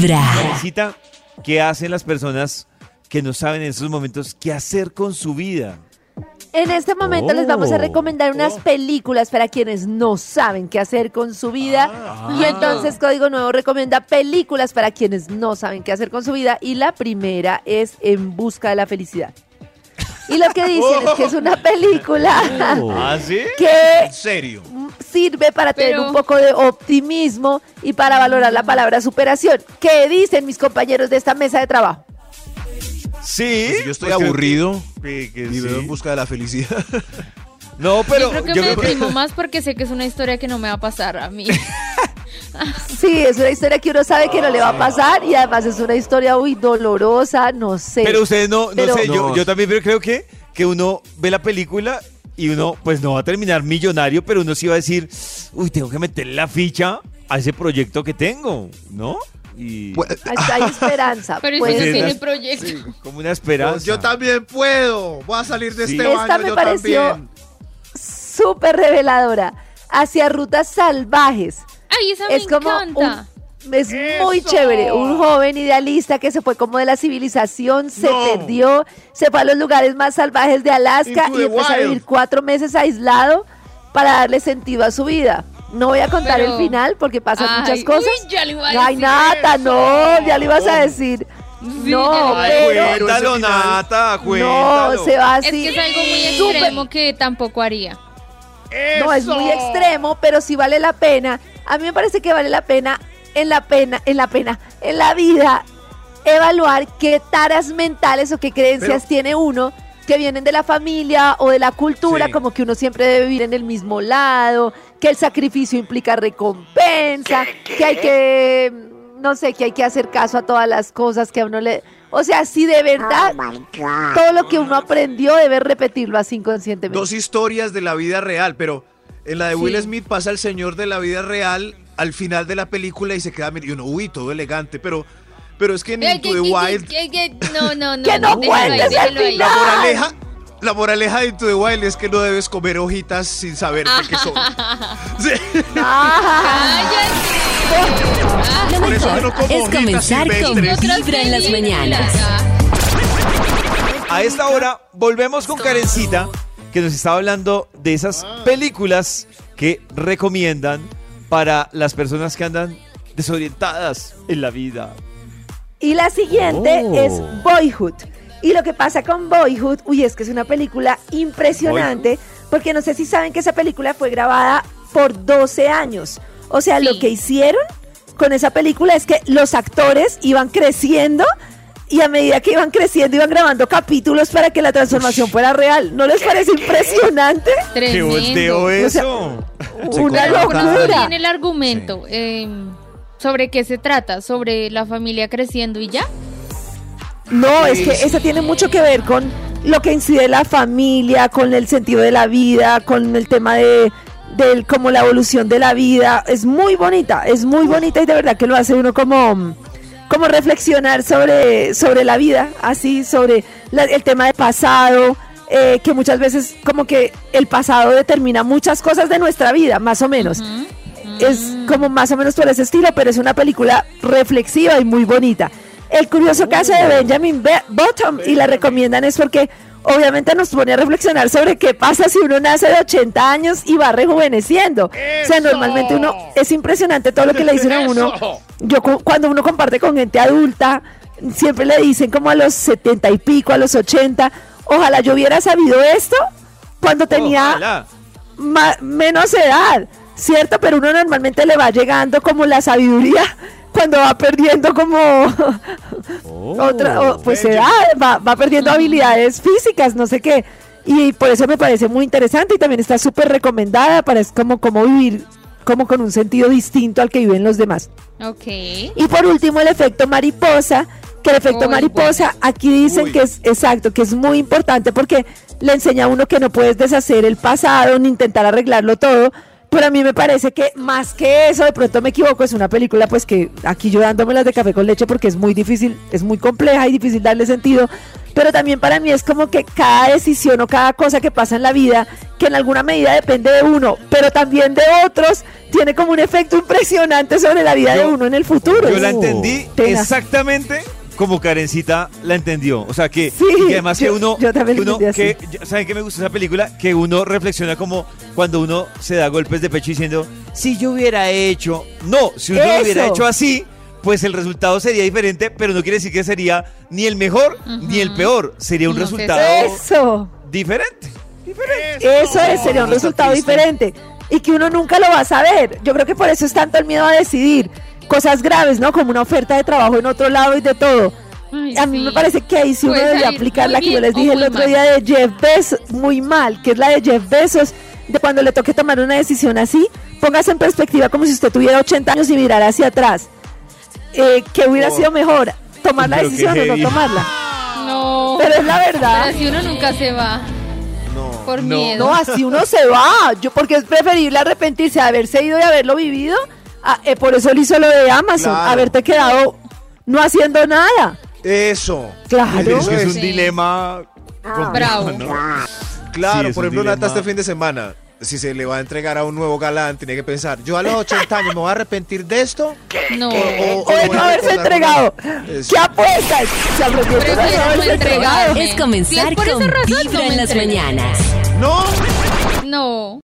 Vibra. ¿qué hacen las personas que no saben en esos momentos qué hacer con su vida? En este momento les vamos a Oh. recomendar unas películas para quienes no saben qué hacer con su vida. y entonces Código Nuevo recomienda películas para quienes no saben qué hacer con su vida. Y la primera es En Busca de la Felicidad. Y lo que dicen es que es una película ¿Ah, sí? que En serio. Sirve para tener un poco de optimismo y para valorar la palabra superación. ¿Qué dicen mis compañeros de esta mesa de trabajo? Sí. Pues yo estoy pues aburrido que- que y veo sí. en busca de la felicidad. No, pero yo creo que yo me que- deprimo más porque sé que es una historia que no me va a pasar a mí. Sí, es una historia que uno sabe que no le va a pasar y además es una historia muy dolorosa, no sé. Pero ustedes no, no Pero- sé, yo, No. yo también creo que, que uno ve la película y uno pues no va a terminar millonario, pero uno sí va a decir, uy, tengo que meterle la ficha a ese proyecto que tengo, ¿no? Y Pues, Hay, esperanza. Pero puede eso no ser. tiene proyecto. sí, como una esperanza. yo también puedo. Voy a salir de Sí. este Esta baño me yo pareció-. Súper reveladora. Hacia rutas salvajes. Ay, esa es me como encanta. un- es muy chévere. Un joven idealista que se fue como de la civilización, se No. perdió, se fue a los lugares más salvajes de Alaska y the empezó a vivir cuatro meses aislado para darle sentido a su vida. No voy a contar Pero- el final porque pasan Ay, muchas cosas. uy, ya le iba a Ay, decir Nata, eso. no, ya le ibas a decir. Sí, no, Ay, pero- cuéntalo, Nata, No, cuéntalo. se va Es así. que es algo muy extremo que tampoco haría. No, es muy extremo, pero sí vale la pena. A mí me parece que vale la pena, en la pena, en la pena, en la vida, evaluar qué taras mentales o qué creencias Pero- tiene uno que vienen de la familia o de la cultura, Sí. como que uno siempre debe vivir en el mismo lado, que el sacrificio implica recompensa, que hay que, no sé, que hay que hacer caso a todas las cosas que a uno le... O sea, si de verdad todo lo que uno aprendió debe repetirlo así inconscientemente. Dos historias de la vida real, pero en la de Will. Smith pasa el señor de la vida real al final de la película y se queda y uno, uy, todo elegante, pero, pero es que en Into the Wild, no, no, no. Que no cuentes el la moraleja, la moraleja de Into the Wild es que no debes comer hojitas sin saber de qué son. Sí, Ah. Lo mejor no es comenzar con Vibra en las mañanas. A esta hora volvemos con Karencita, que nos estaba hablando de esas películas que recomiendan para las personas que andan desorientadas en la vida. Y la siguiente Oh. es Boyhood. Y lo que pasa con Boyhood, uy, es que es una película impresionante, porque no sé si saben que esa película fue grabada por 12 años. O sea, lo que hicieron con esa película es que los actores iban creciendo y a medida que iban creciendo iban grabando capítulos para que la transformación fuera real. ¿No les parece impresionante? ¿Qué volteo O sea, eso? Una Pero ¿cuál locura. tiene el argumento? Eh, ¿Sobre qué se trata? ¿Sobre la familia creciendo y ya? No, es que esa tiene mucho que ver con lo que incide la familia, con el sentido de la vida, con el tema de del como la evolución de la vida. Es muy bonita, es muy bonita y de verdad que lo hace uno como como reflexionar sobre sobre la vida, así sobre la- el tema del pasado, eh, que muchas veces como que el pasado determina muchas cosas de nuestra vida, más o menos. Es como más o menos por ese estilo, pero es una película reflexiva y muy bonita. El curioso caso de Benjamin Be- Bottom, y la recomiendan es porque obviamente nos pone a reflexionar sobre qué pasa si uno nace de 80 años y va rejuveneciendo. O sea, normalmente uno, es impresionante todo lo que le dicen a uno. Yo cu- cuando uno comparte con gente adulta, siempre le dicen como a los 70 y pico, a los 80, ojalá yo hubiera sabido esto cuando tenía menos edad, ¿cierto? Pero uno normalmente le va llegando como la sabiduría cuando va perdiendo como otra, o, pues edad, va, va perdiendo habilidades físicas, no sé qué. Y por eso me parece muy interesante y también está súper recomendada para es como, como vivir como con un sentido distinto al que viven los demás. Ok. Y por último, el efecto mariposa, que el efecto Oh, mariposa, aquí dicen Uy. que es exacto, que es muy importante porque le enseña a uno que no puedes deshacer el pasado ni intentar arreglarlo todo, Pero a mí me parece que más que eso, de pronto me equivoco, es una película pues que aquí yo dándomelas de café con leche porque es muy difícil, es muy compleja y difícil darle sentido. Pero también para mí es como que cada decisión o cada cosa que pasa en la vida, que en alguna medida depende de uno, pero también de otros, tiene como un efecto impresionante sobre la vida de uno en el futuro. Yo la entendí tenaz. exactamente como Karencita la entendió. O sea, que, Sí, y que además que yo- uno, yo también que lo uno que, ¿saben qué me gusta esa película? Que uno reflexiona como cuando uno se da golpes de pecho diciendo, si yo hubiera hecho, no, si uno lo hubiera hecho así, pues el resultado sería diferente, pero no quiere decir que sería ni el mejor ni el peor, sería un No sé, resultado Eso. diferente. Eso es, sería un resultado diferente. Y que uno nunca lo va a saber. Yo creo que por eso es tanto el miedo a decidir cosas graves, ¿no? Como una oferta de trabajo en otro lado y de todo. Ay, A mí sí. me parece que ahí sí uno Puede debería aplicar la que yo les dije el otro mal. día de Jeff Bezos, muy mal, que es la de Jeff Bezos, de cuando le toque tomar una decisión así, póngase en perspectiva como si usted tuviera 80 años y mirara hacia atrás. Eh, que hubiera Oh. sido mejor tomar la decisión o no tomarla. No. Pero es la verdad. Pero si uno nunca se va No. por No. miedo. No, así uno se va. Yo porque es preferible arrepentirse de haberse ido y haberlo vivido. Ah, eh, por eso él hizo lo de Amazon, Claro. haberte quedado no haciendo nada. Eso. Claro. Es Eso que es un Sí. dilema complejo, Bravo. ¿no? Claro, Sí, es por un ejemplo, Nata dilema. este fin de semana, si se le va a entregar a un nuevo galán, tiene que pensar, yo a los 80 años me voy a arrepentir de esto. No. O- O de no a haberse recordar entregado. Eso. ¿Qué apuestas? Se arrepintió de no Prefiero no haberse entregado. Es comenzar Si es por con esa razón, Vibra me en las entrego. mañanas. No. No.